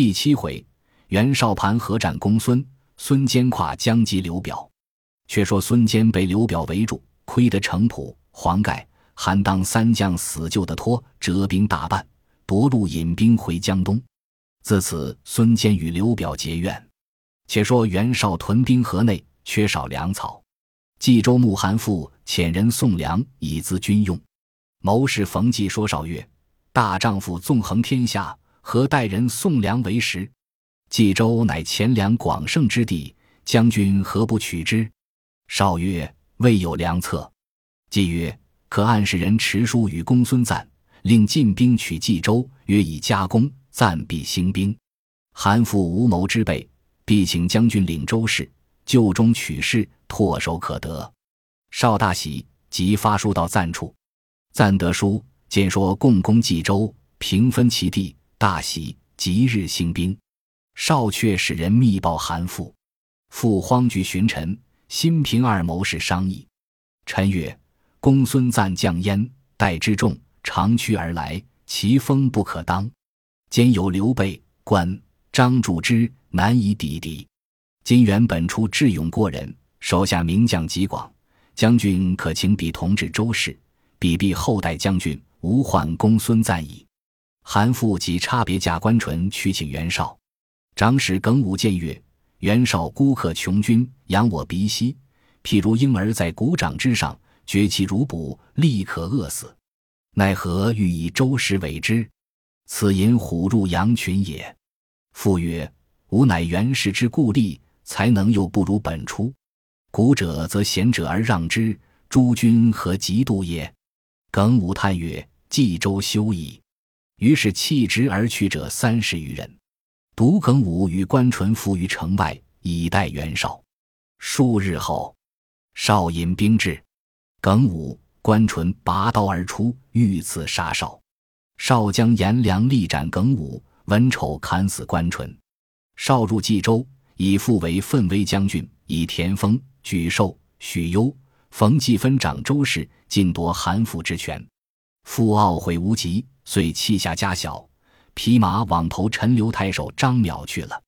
第七回，袁绍盘河战公孙，孙坚跨江击刘表。却说孙坚被刘表围住，亏得程普、黄盖、韩当三将死救的脱，折兵大半，夺路引兵回江东。自此，孙坚与刘表结怨。且说袁绍屯兵河内，缺少粮草，冀州牧韩馥遣人送粮以资军用。谋士冯骥说绍曰：“大丈夫纵横天下。”何待人送粮为食？冀州乃钱粮广盛之地，将军何不取之？绍曰：“未有良策。”季曰：“可暗示人持书与公孙瓒，令进兵取冀州，约以加攻，暂必兴兵。韩馥无谋之辈，必请将军领州事，就中取势，唾手可得。”绍大喜，即发书到赞处。赞得书，见说共攻冀州，平分其地。大喜，即日兴兵。少却使人密报韩馥，父荒惧寻臣，新平二谋士商议。臣曰：“公孙瓒将焉，待之众，长驱而来，其风不可当。兼有刘备、关张祝之，难以抵敌。今原本出智勇过人，手下名将极广，将军可请彼同治周氏，彼必后代将军，无患公孙瓒矣。”韩馥即差别驾关纯去请袁绍，长史耿武谏曰：“袁绍孤客穷军，扬我鼻息，譬如婴儿在鼓掌之上，绝其如哺，立可饿死。奈何欲以周氏委之？此引虎入羊群也。”父曰：“吾乃袁氏之故吏，才能又不如本初。古者则贤者而让之，诸君何嫉妒也？”耿武叹曰：“冀州休矣。”于是弃职而去者三十余人，独耿武与关纯伏于城外，以待袁绍。数日后，绍引兵至，耿武、关纯拔刀而出，欲刺杀绍。绍将颜良力斩耿武，文丑砍死关纯。绍入冀州，以父为奋威将军，以田丰、沮授、许攸、冯骥分掌州事，尽夺韩馥之权。父懊悔无及。遂弃下家小，匹马往投陈留太守张邈去了。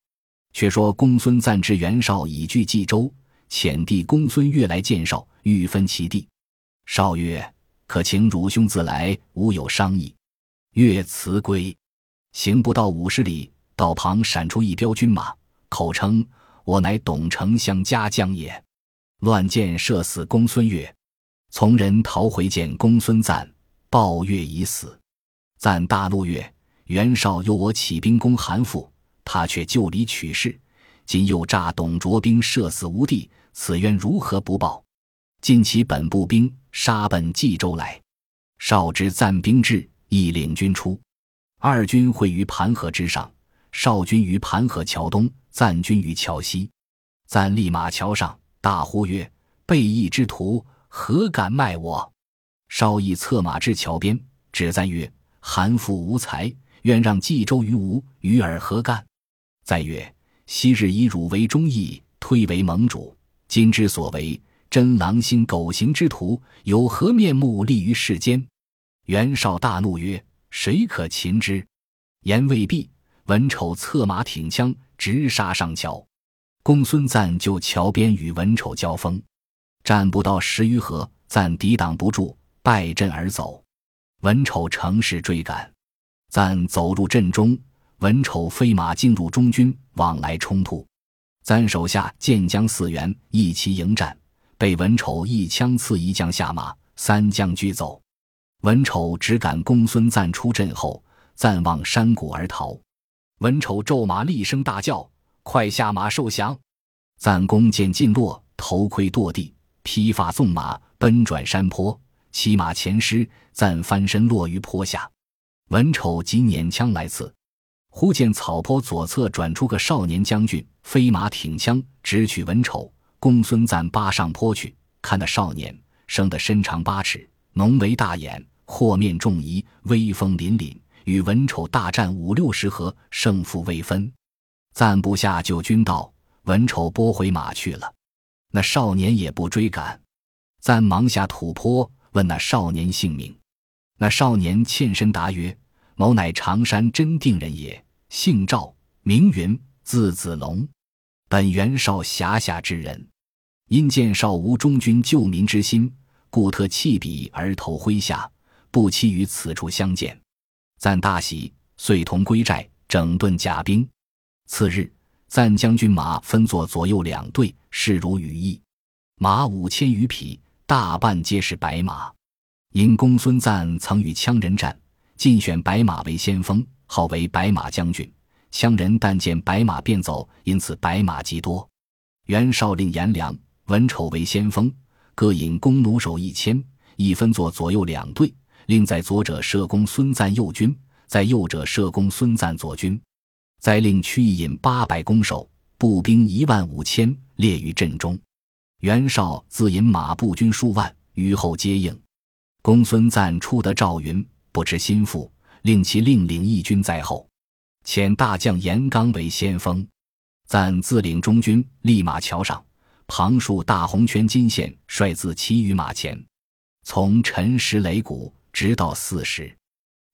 却说公孙瓒知袁绍已据冀州，遣弟公孙越来见绍，欲分其地。绍曰：“可请汝兄自来，吾有商议。”越辞归，行不到五十里，道旁闪出一彪军马，口称：“我乃董丞相家将也。”乱箭射死公孙越，从人逃回见公孙瓒，报越已死。赞大怒曰：“袁绍诱我起兵攻韩馥，他却就里取势，今又诈董卓兵射死吴地，此冤如何不报？尽其本部兵，杀奔冀州来。”绍知赞兵至，亦领军出。二军会于盘河之上，绍军于盘河桥东，赞军于桥西。赞立马桥上，大呼曰：“背义之徒，何敢卖我？”绍亦策马至桥边，指赞曰：韩馥无才，愿让冀州于吴，与尔何干？再曰：昔日以汝为忠义，推为盟主，今之所为，真狼心狗行之徒，有何面目立于世间？袁绍大怒曰：谁可擒之？言未毕，文丑策马挺枪，直杀上桥。公孙瓒就桥边与文丑交锋，战不到十余合，瓒抵挡不住，败阵而走。文丑乘势追赶，赞走入阵中，文丑飞马进入中军，往来冲突。赞手下建将四员一齐迎战，被文丑一枪刺一将下马，三将俱走。文丑只赶公孙瓒出阵后，赞望山谷而逃。文丑骤马厉声大叫：“快下马受降！”赞弓箭尽落，头盔堕地，披发纵马，奔转山坡。骑马前失，暂翻身落于坡下。文丑即捻枪来刺，忽见草坡左侧转出个少年将军，飞马挺枪直取文丑。公孙瓒扒上坡去，看那少年生得身长八尺，浓眉大眼，阔面重仪，威风凛凛，与文丑大战五六十合，胜负未分。赞部下救军到，文丑拨回马去了。那少年也不追赶，赞忙下土坡。问那少年姓名，那少年欠身答曰：“某乃常山真定人也，姓赵，名云，字子龙，本袁绍辖下之人。因见绍无忠君救民之心，故特弃笔而投麾下，不期于此处相见。赞大喜，遂同归寨，整顿甲兵。次日，赞将军马分作左右两队，势如羽翼，马五千余匹，大半皆是白马。因公孙瓒曾与羌人战，尽选白马为先锋，号为白马将军。羌人但见白马便走，因此白马极多。袁绍令颜良。文丑为先锋，各引弓弩手一千，一分作左右两队，另在左者射攻孙瓒右军，在右者射攻孙瓒左军。再令屈意引八百弓手，步兵一万五千，列于阵中。袁绍自引马步军数万，于后接应。公孙瓒初得赵云，不知心腹，令其另领一军在后，遣大将严纲为先锋。赞自领中军，立马桥上。旁竖大红圈金线，率自骑于马前，从陈石擂鼓，直到四时。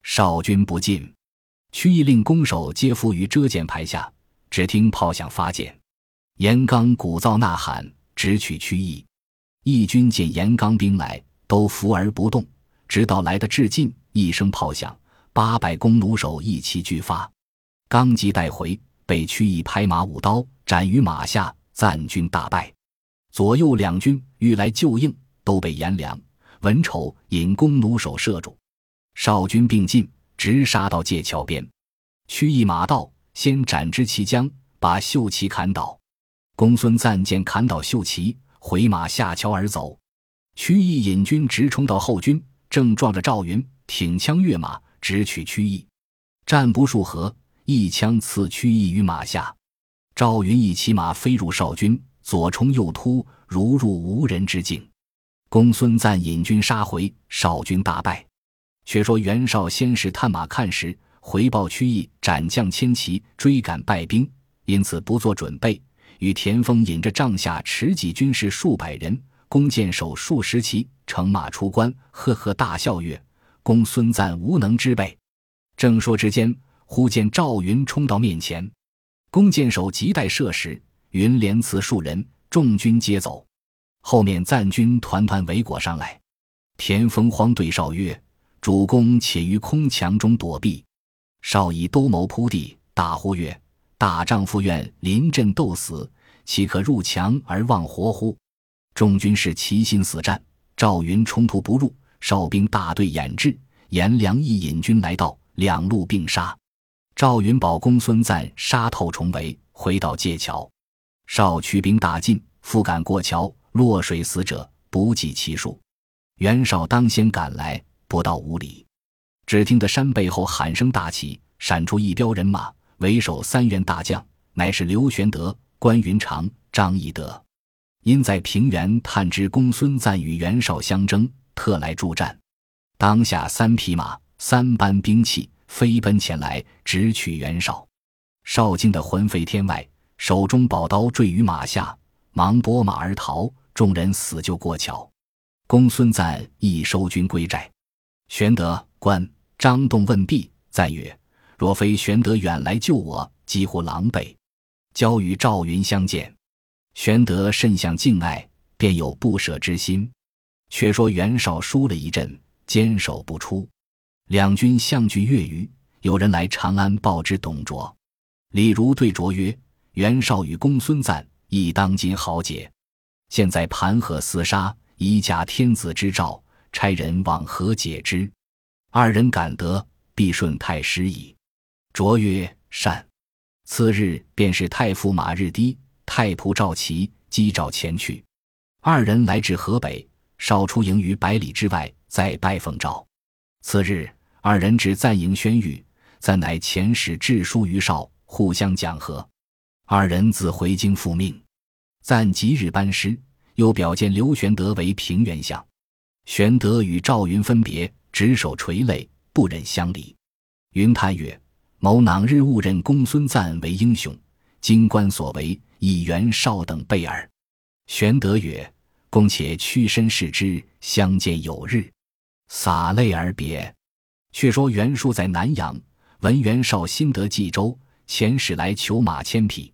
少军不进，屈义令弓手皆伏于遮箭牌下，只听炮响发箭。严纲鼓噪呐喊，直取屈义。义军见严纲兵来，都伏而不动，直到来得至近，一声炮响，八百弓弩手一齐俱发。刚即带回，被屈义拍马舞刀斩于马下，赞军大败。左右两军欲来救应，都被颜良、文丑引弓弩手射住。少军并进，直杀到界桥边。屈义马到，先斩之其将，把秀旗砍倒。公孙瓒见砍倒秀旗，回马下桥而走。屈义引军直冲到后军，正撞着赵云，挺枪跃马，直取屈义。战不数合，一枪刺屈义于马下。赵云一骑马飞入少军。左冲右突，如入无人之境。公孙瓒引军杀回，少军大败。却说袁绍先是探马看时，回报屈义斩将千骑，追赶败兵，因此不做准备。与田丰引着帐下持戟军士数百人，弓箭手数十骑，乘马出关，呵呵大笑曰：“公孙瓒无能之辈。”正说之间，忽见赵云冲到面前，弓箭手急待射时。云连刺数人，众军皆走。后面赞军团团围裹上来。田丰慌对少曰：“主公且于空墙中躲避。”少以兜谋铺地，大呼曰：“大丈夫愿临阵斗死，岂可入墙而忘活乎？”众军士齐心死战。赵云冲突不入，哨兵大队掩至。颜良亦引军来到，两路并杀。赵云保公孙瓒杀透重围，回到界桥。少驱兵大进，复赶过桥，落水死者不计其数。袁绍当先赶来，不到五里，只听得山背后喊声大起，闪出一彪人马，为首三员大将，乃是刘玄德、关云长、张翼德。因在平原探知公孙瓒与袁绍相争，特来助战。当下三匹马，三班兵器，飞奔前来，直取袁绍。绍惊得魂飞天外。手中宝刀坠于马下，忙拨马而逃。众人死救过桥。公孙瓒亦收军归寨。玄德、关张栋问毕，赞曰：“若非玄德远来救我，几乎狼狈。”交与赵云相见，玄德甚相敬爱，便有不舍之心。却说袁绍输了一阵，坚守不出。两军相距月余，有人来长安报之董卓。李儒对卓曰。袁绍与公孙瓒亦当今豪杰，现在盘河厮杀，以假天子之诏，差人往何解之？二人敢得，必顺太师矣。卓曰：“善。”次日便是太傅马日低、太仆赵齐击诏前去。二人来至河北，少出营于百里之外，再拜奉诏。次日，二人至赞营宣谕，赞乃遣使致书于少，互相讲和。二人自回京复命，暂即日班师，又表见刘玄德为平原相。玄德与赵云分别，执手垂泪，不忍相离。云叹曰：“某囊日误认公孙瓒为英雄，今观所为，以袁绍等备耳。”玄德曰：“公且屈身视之，相见有日。”洒泪而别。却说袁术在南阳，闻袁绍新得冀州。遣使来求马千匹，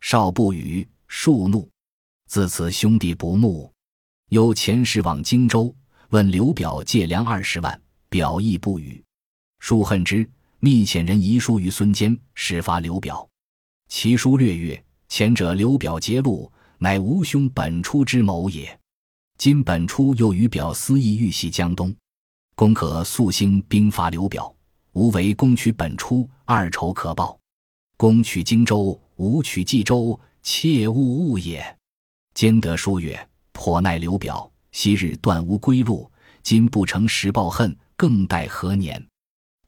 绍不语，恕怒。自此兄弟不睦。又遣使往荆州，问刘表借粮二十万，表亦不语。数恨之，密遣人遗书于孙坚，始发刘表。其书略阅，前者刘表揭露，乃吴兄本初之谋也。今本初又与表私议，欲袭江东，公可速兴兵伐刘表。吾为攻取本初，二仇可报。攻取荆州，吾取冀州，切勿误也。兼得书曰：“颇耐刘表，昔日断无归路，今不成时报恨，更待何年？”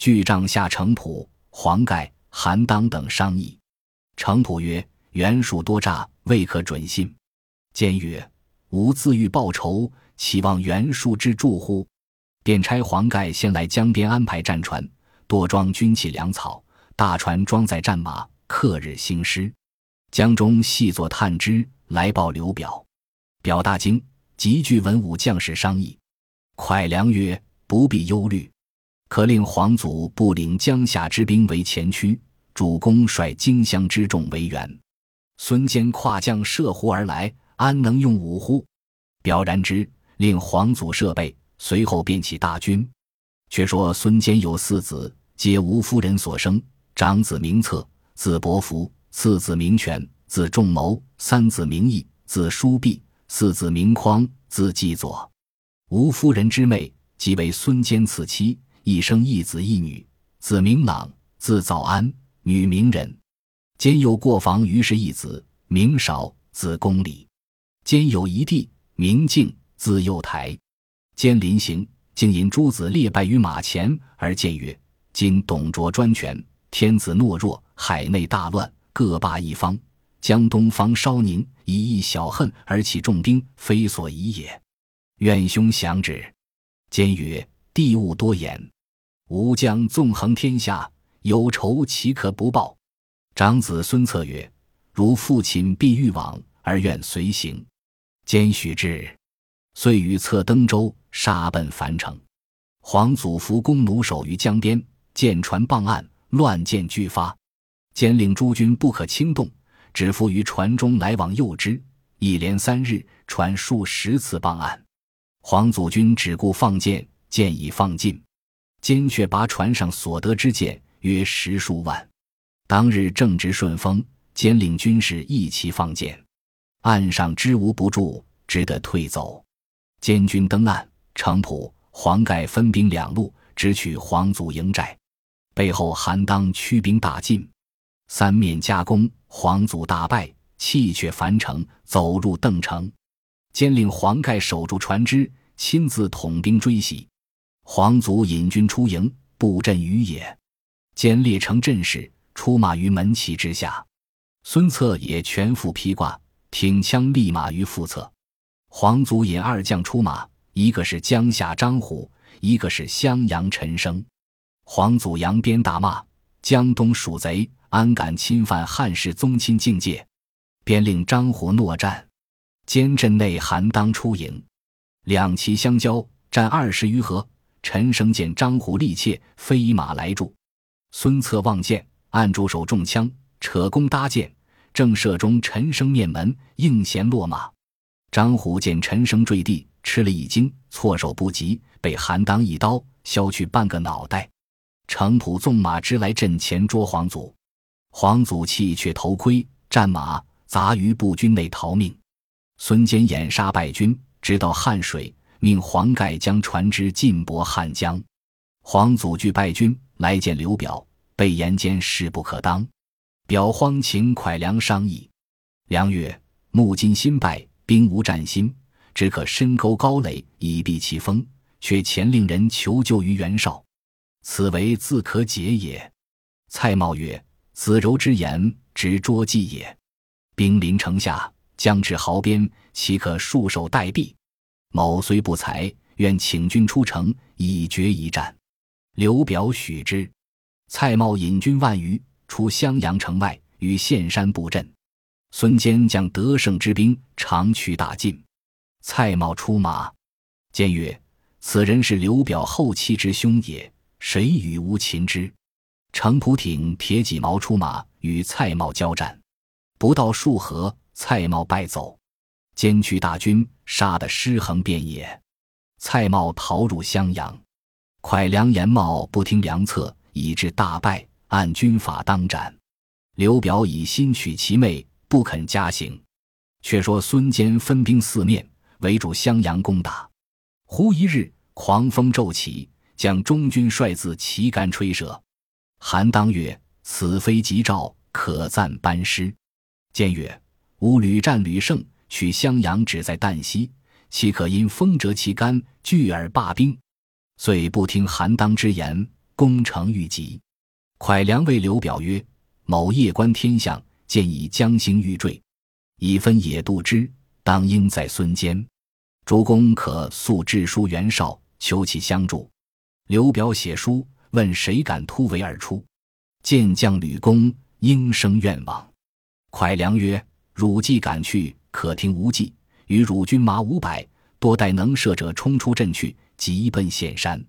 据帐下程普、黄盖、韩当等商议。程普曰：“袁术多诈，未可准信。”坚曰：“吾自欲报仇，岂望袁术之助乎？”便差黄盖先来江边安排战船。多装军器粮草，大船装载战马，克日兴师。江中细作探知，来报刘表。表大惊，急聚文武将士商议。蒯良曰：“不必忧虑，可令皇祖不领江夏之兵为前驱，主公率荆襄之众为援。孙坚跨将涉湖而来，安能用武乎？”表然之，令皇祖设备，随后便起大军。却说孙坚有四子。皆吴夫人所生，长子名策，字伯符；次子名权，字仲谋；三子名义，字叔弼；四子名匡，字季佐。吴夫人之妹即为孙坚次妻，一生一子一女，子名朗，字早安，女名仁。兼有过房于氏一子，名少，字公礼。兼有一弟，名敬，字幼台。兼临行，竟引诸子列拜于马前，而谏曰。今董卓专权，天子懦弱，海内大乱，各霸一方。江东方稍宁，以一小恨而起重兵，非所宜也。愿兄降之。坚曰：“帝务多言，吾将纵横天下，有仇岂可不报？”长子孙策曰：“如父亲必欲往，而愿随行。”兼许之，遂与策登舟，杀奔樊城。皇祖伏弓弩守于江边。舰船傍岸，乱箭俱发。兼令诸军不可轻动，只伏于船中来往诱之。一连三日，船数十次傍岸。黄祖军只顾放箭，箭已放尽。坚却拔船上所得之箭约十数万。当日正值顺风，兼领军士一齐放箭，岸上支吾不住，只得退走。监军登岸，程普、黄盖分兵两路，直取黄祖营寨。背后韩当驱兵大进，三面夹攻，黄祖大败，弃却樊城，走入邓城。兼令黄盖守住船只，亲自统兵追袭。黄祖引军出营，布阵于野。兼列成阵势，出马于门旗之下。孙策也全副披挂，挺枪立马于腹侧。黄祖引二将出马，一个是江夏张虎，一个是襄阳陈升。黄祖扬鞭大骂：“江东鼠贼，安敢侵犯汉室宗亲境界？”便令张虎诺战。监阵内韩当出营，两旗相交，战二十余合。陈升见张虎力怯，飞马来助。孙策望见，按住手中枪，扯弓搭箭，正射中陈升面门，应弦落马。张虎见陈升坠地，吃了一惊，措手不及，被韩当一刀削去半个脑袋。程普纵马直来阵前捉黄祖，黄祖弃却头盔，战马砸于步军内逃命。孙坚掩杀败军，直到汉水，命黄盖将船只进泊汉江。黄祖惧败军来见刘表，被言间势不可当。表慌请蒯良商议，良曰：“木今新败，兵无战心，只可深沟高垒以避其锋，却前令人求救于袁绍。”此为自可解也。蔡瑁曰：“子柔之言，直捉计也。兵临城下，将至壕边，岂可束手待毙？某虽不才，愿请军出城，以决一战。”刘表许之。蔡瑁引军万余出襄阳城外，于岘山布阵。孙坚将得胜之兵长驱大进。蔡瑁出马，坚曰：“此人是刘表后妻之兄也。”谁与吾擒之？程普挺铁戟矛出马，与蔡瑁交战，不到数合，蔡瑁败走，兼驱大军杀得尸横遍野。蔡瑁逃入襄阳，蒯良、严茂不听良策，以致大败，按军法当斩。刘表以心取其妹，不肯加刑。却说孙坚分兵四面围住襄阳攻打，忽一日狂风骤起，将中军帅字旗杆吹折。韩当曰：“此非吉兆，可暂班师。”坚曰：“吾屡战屡胜，取襄阳只在旦夕，岂可因风折其杆，拒而罢兵？”遂不听韩当之言，攻城欲急。蒯良谓刘表曰：“某夜观天象，见以将星欲坠。”以分野度之，当应在孙坚。主公可速致书袁绍，求其相助。刘表写书问谁敢突围而出，见将吕公应声愿往。蒯良曰：“汝既敢去，可听无计。与汝军马五百，多带能射者冲出阵去，急奔县山。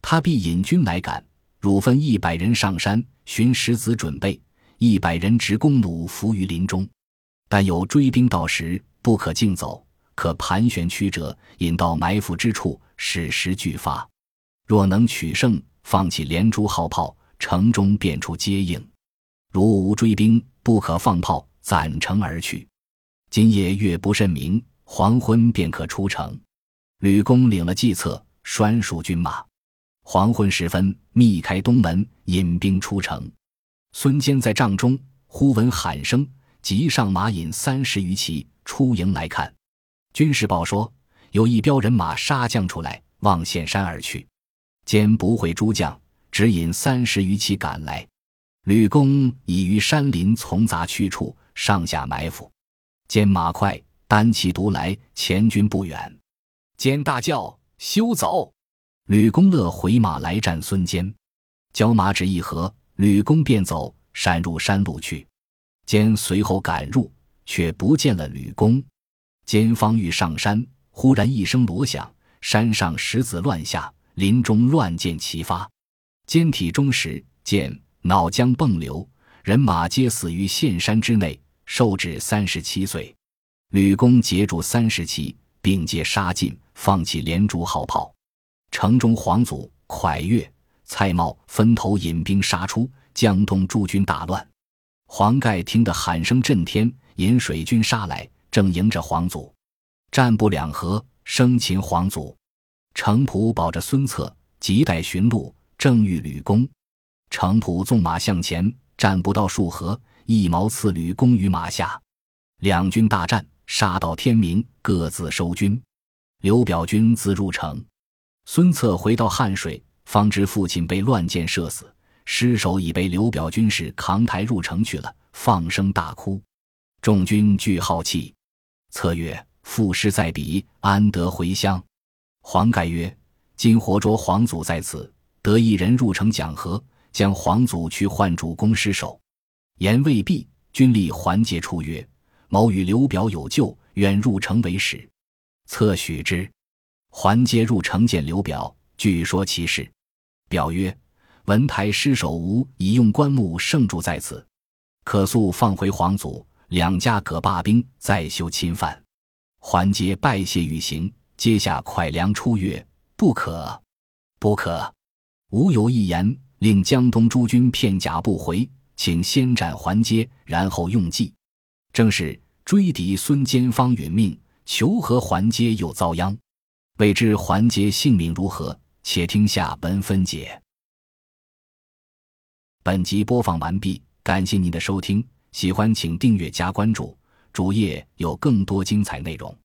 他必引军来赶。汝分一百人上山寻石子准备，一百人执弓弩伏于林中。”但有追兵到时，不可径走，可盘旋曲折，引到埋伏之处，使时俱发。若能取胜，放弃连珠号炮，城中便出接应。如无追兵，不可放炮，攒城而去。今夜月不甚明，黄昏便可出城。吕公领了计策，拴束军马。黄昏时分，密开东门，引兵出城。孙坚在帐中，忽闻喊声。即上马引三十余骑出营来看，军士报说有一彪人马杀将出来，望县山而去。坚不会诸将，只引三十余骑赶来。吕公已于山林丛杂区处上下埋伏。坚马快，单骑独来，前军不远。坚大叫：“休走！”吕公乐回马来战孙坚，交马只一合，吕公便走，闪入山路去。坚随后赶入，却不见了吕公。坚方欲上山，忽然一声锣响，山上石子乱下，林中乱箭齐发。坚体中时，见脑浆迸流，人马皆死于陷山之内，寿至三十七岁。吕公截住三十骑，并皆杀尽，放弃连珠号炮。城中黄祖、蒯越、蔡瑁分头引兵杀出，江东诸军大乱。黄盖听得喊声震天，引水军杀来，正迎着黄祖，战不两合，生擒黄祖。程普保着孙策，急待寻路，正遇吕公。程普纵马向前，战不到数合，一矛刺吕公于马下。两军大战，杀到天明，各自收军。刘表军自入城。孙策回到汉水，方知父亲被乱箭射死。尸首已被刘表军士扛抬入城去了，放声大哭。众军俱好气。策曰：“父尸在彼，安得回乡？”黄盖曰：“今活捉皇祖在此，得一人入城讲和，将皇祖去换主公尸首。”言未毕，军吏桓杰出曰：“某与刘表有旧，愿入城为使。”策许之。桓杰入城见刘表，据说其事。表曰。文台失守吴已用棺木盛住在此，可速放回皇祖，两家各罢兵，再修侵犯。桓杰拜谢欲行，接下蒯良出曰：“不可，不可！吾有一言，令江东诸军片甲不回，请先斩桓阶，然后用计。正是追敌孙坚方殒命，求和桓阶又遭殃。未知桓阶性命如何？且听下文分解。”本集播放完毕，感谢您的收听，喜欢请订阅加关注，主页有更多精彩内容。